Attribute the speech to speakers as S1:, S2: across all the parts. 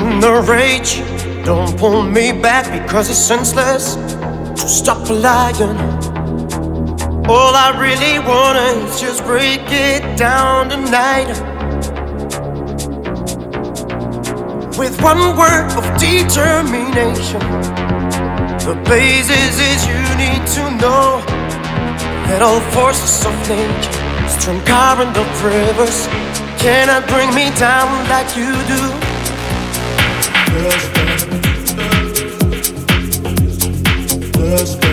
S1: in the rage. Don't pull me back because it's senseless to stop lying. All I really wanna is just break it down tonight. With one word of determination. The basis is you need to know that all forces of nature, strong current of rivers, cannot bring me down like you do.
S2: Let's go. Let's
S3: go.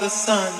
S3: The sun.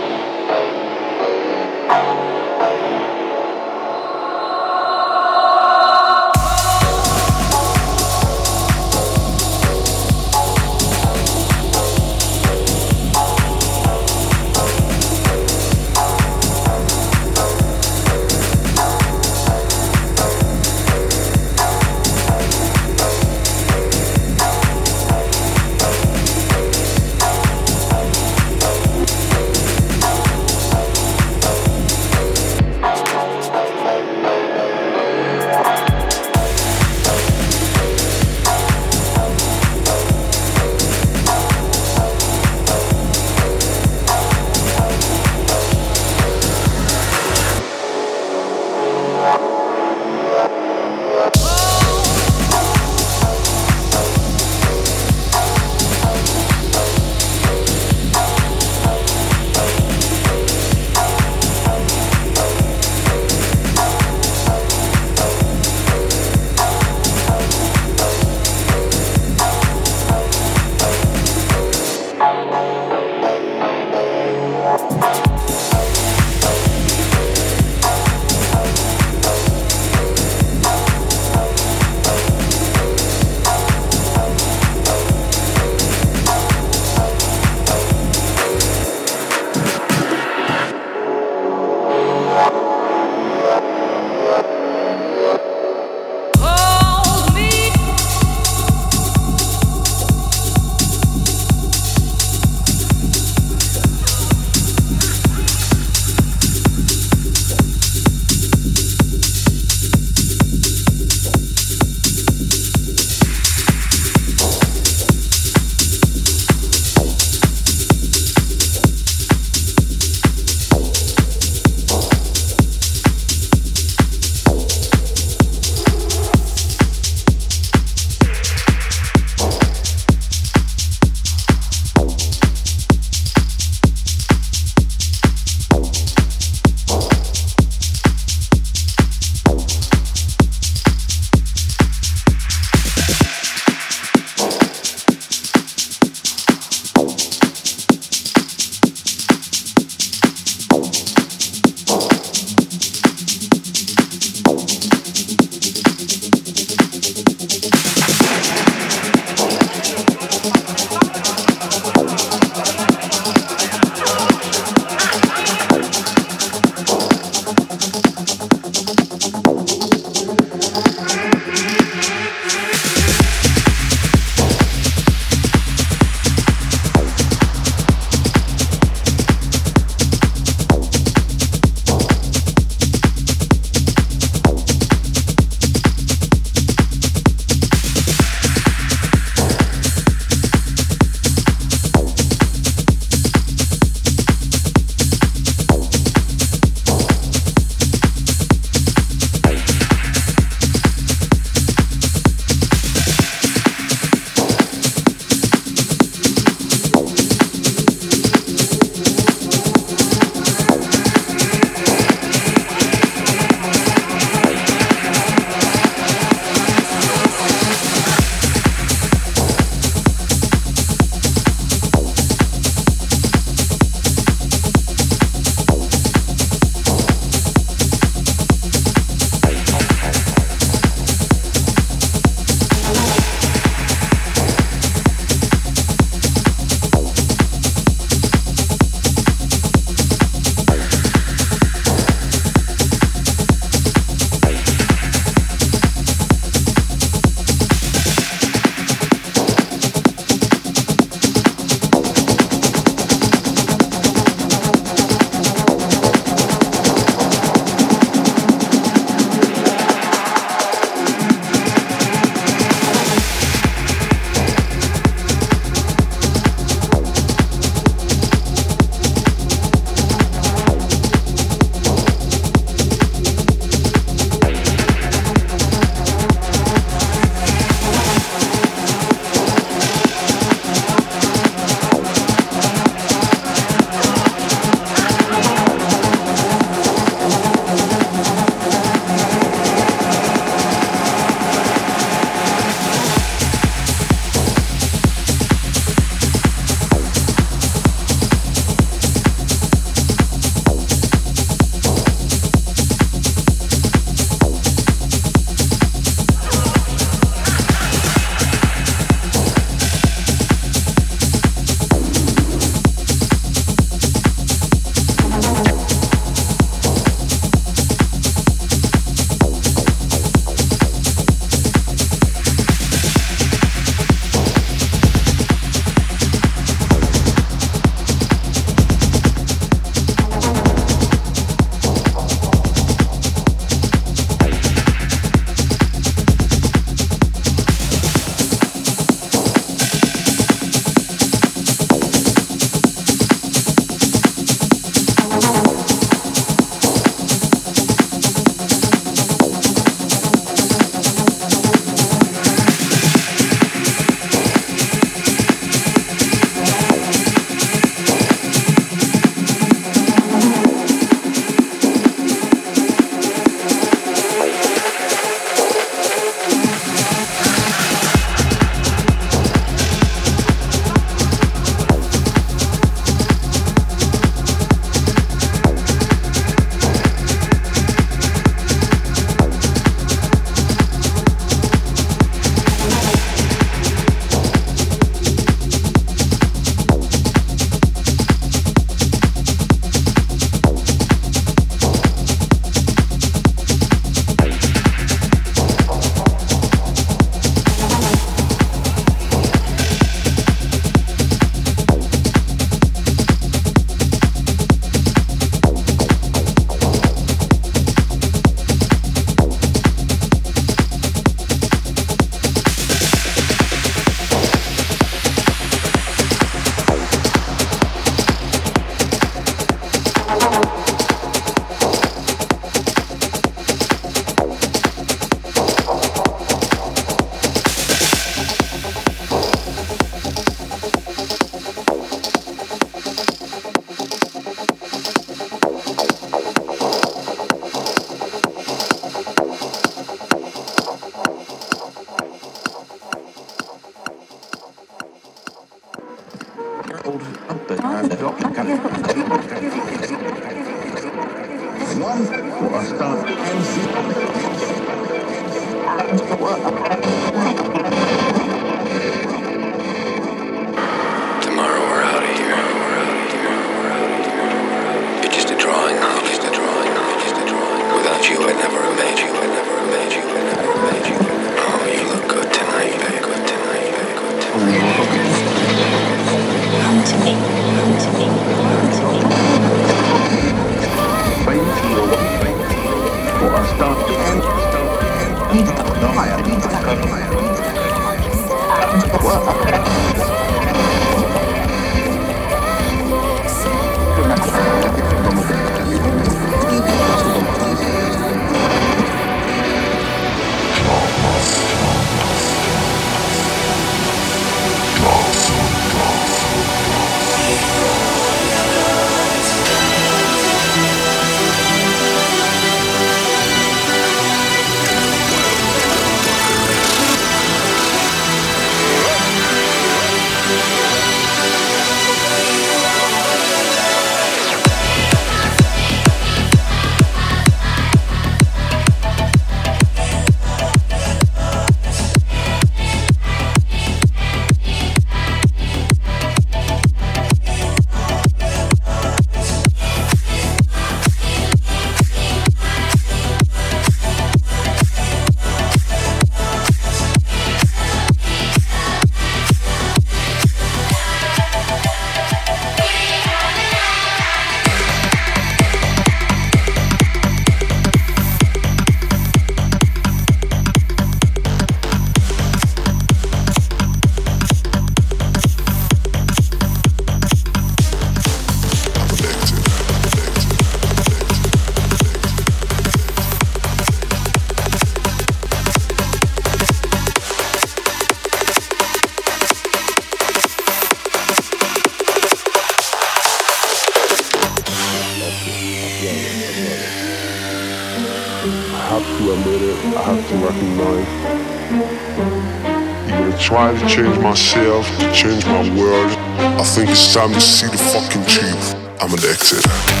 S4: Myself, to change my world. I think it's time to see the fucking truth. I'm addicted.
S5: I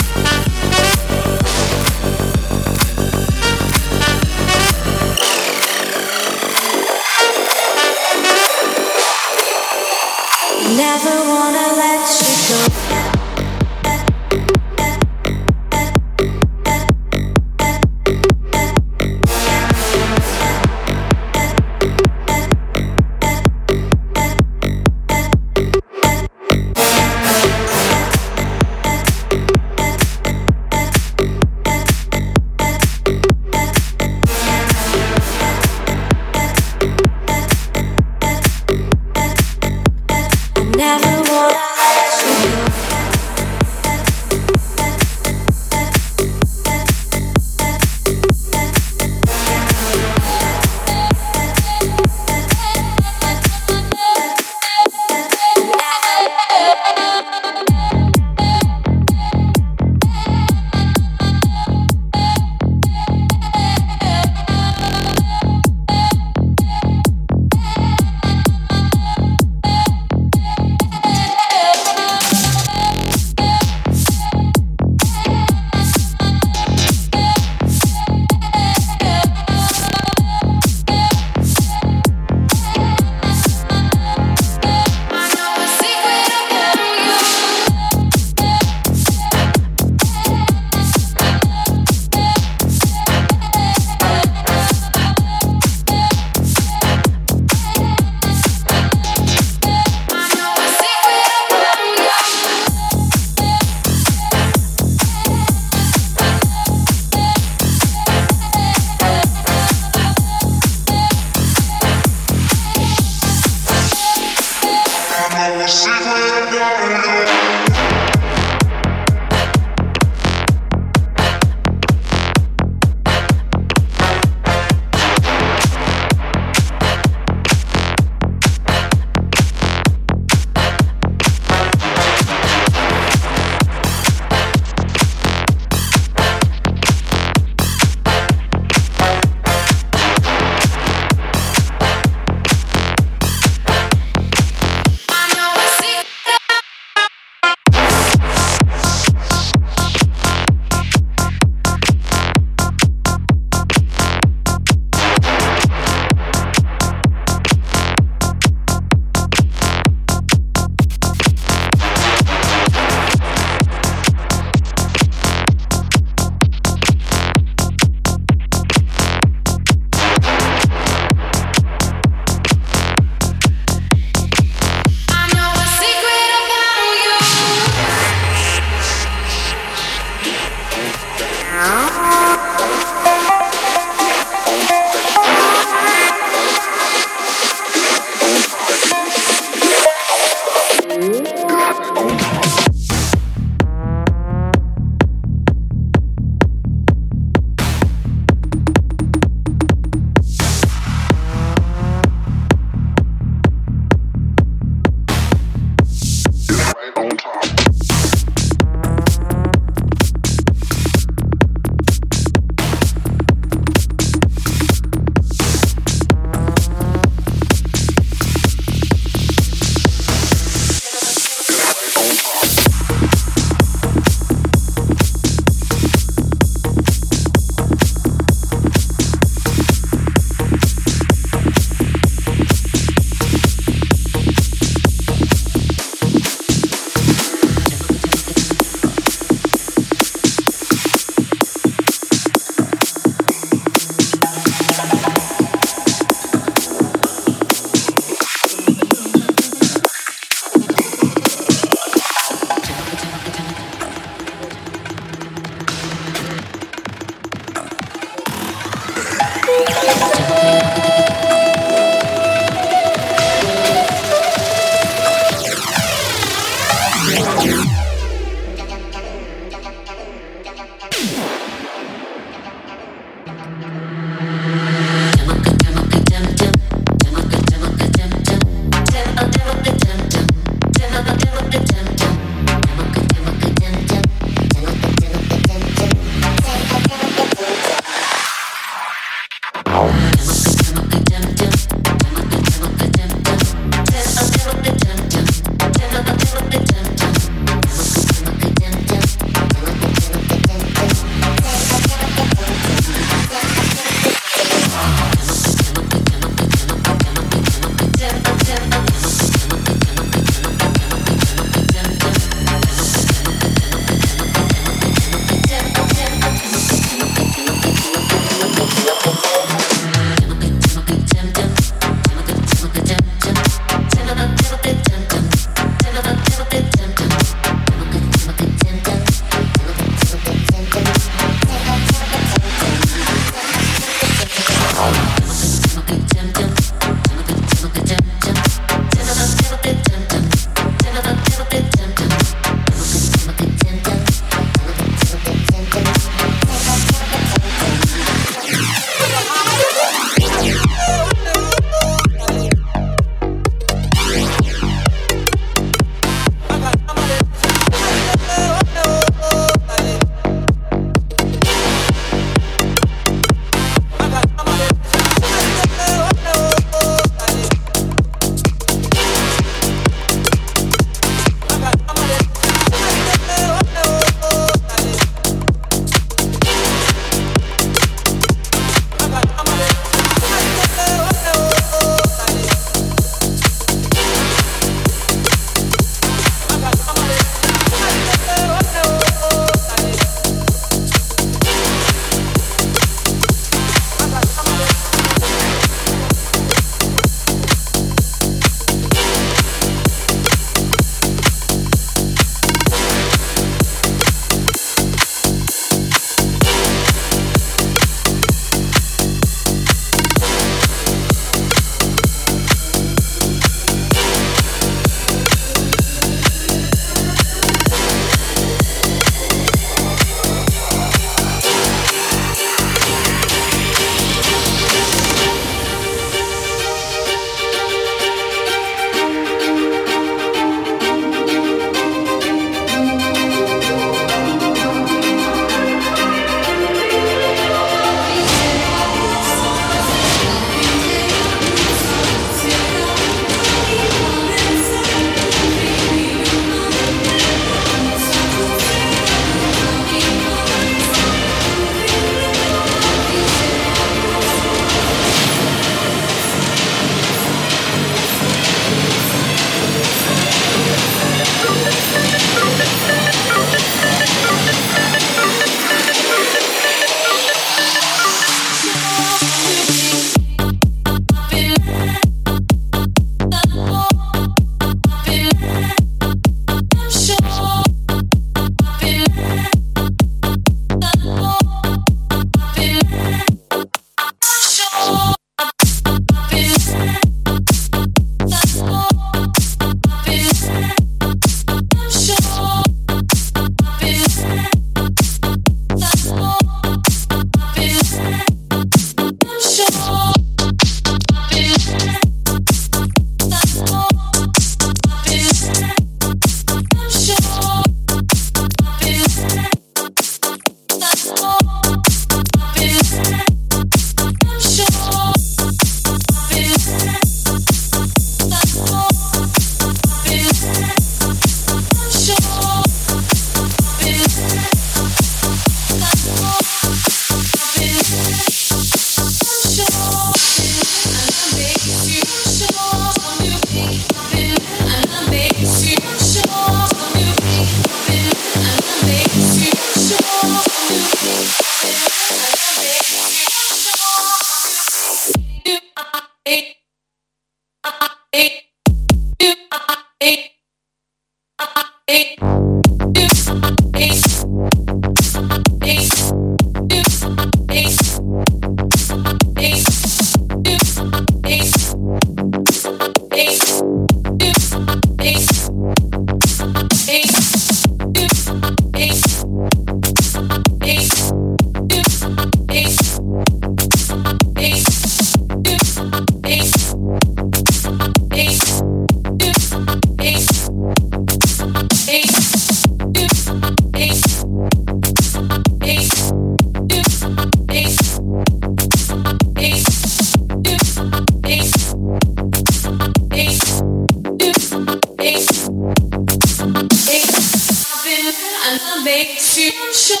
S5: and I make future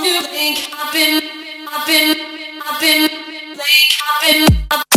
S5: new make happen, happen, happen, make happen. happen.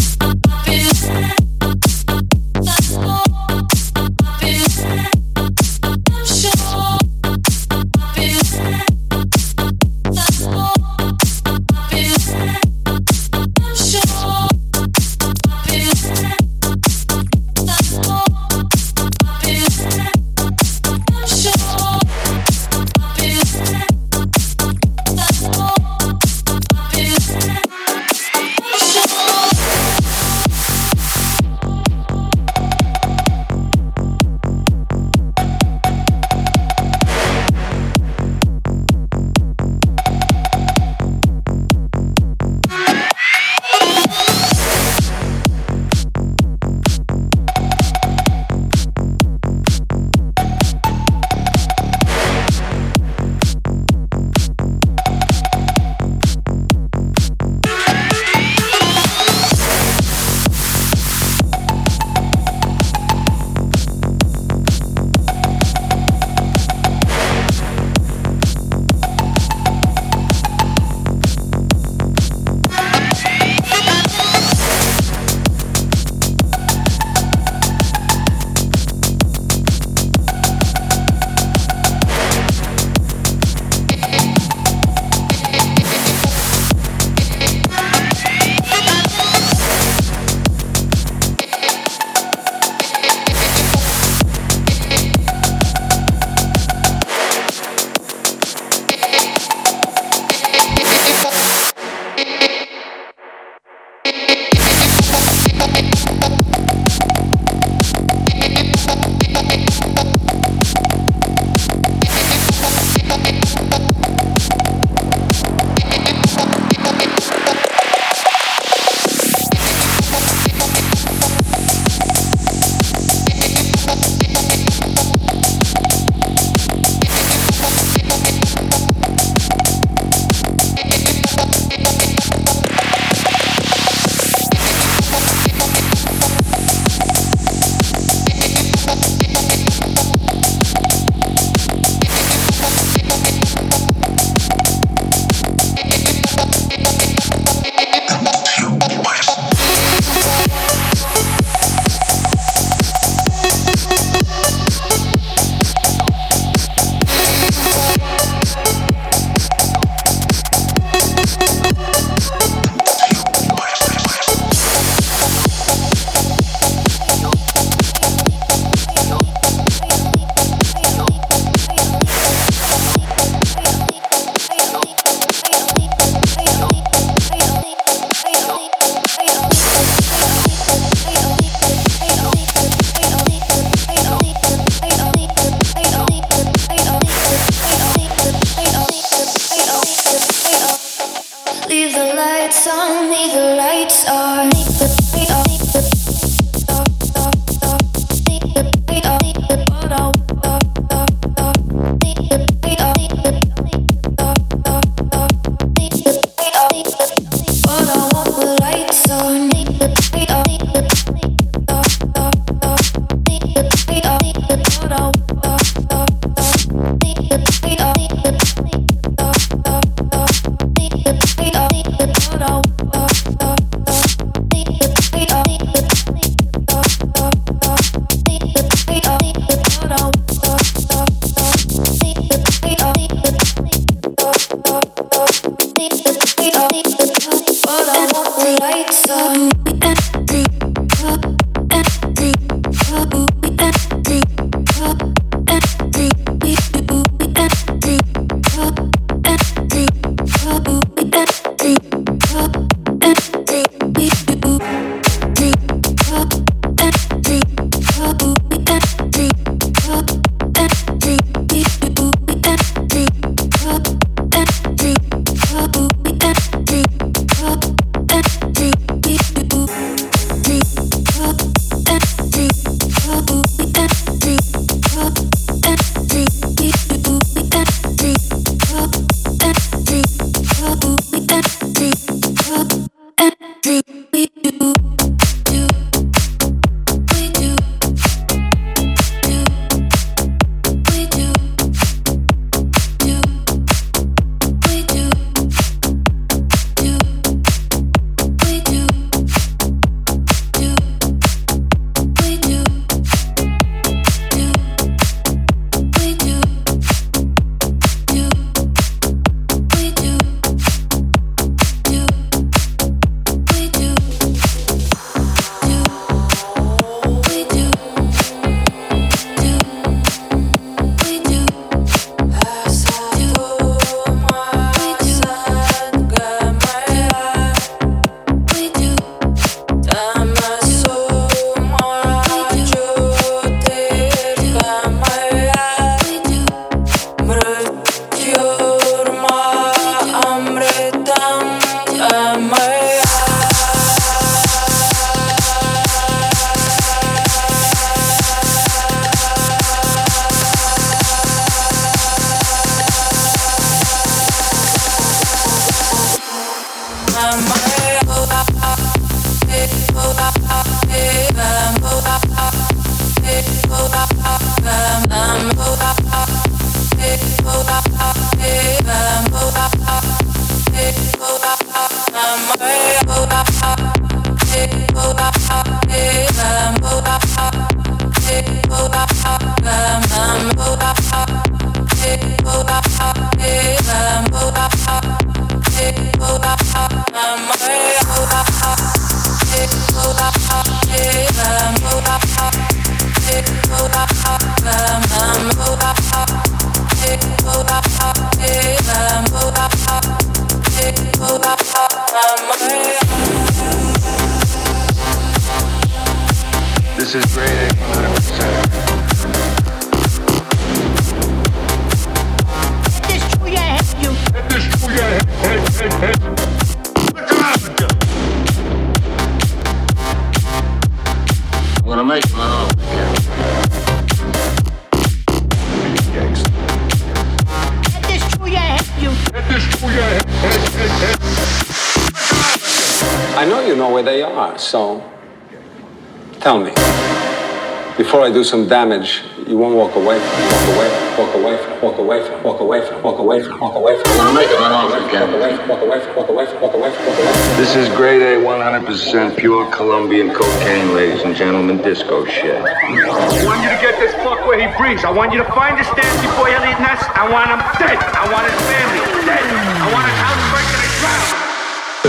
S5: Do some damage, you won't walk away from walk away walk away from walk away from walk away from walk away from walk away from
S6: make it long again.
S5: walk away from walk away from walk away from walk away from walk away from
S6: This is grade A, 100% pure Colombian cocaine, ladies and gentlemen, disco shit.
S7: I want you to get this fuck where he breathes. I want you to find this Nancy boy Eliot Ness. I want him dead. I want his family dead. I want his house burnt to the ground.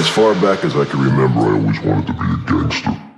S4: As far back as I can remember, I always wanted to be a gangster.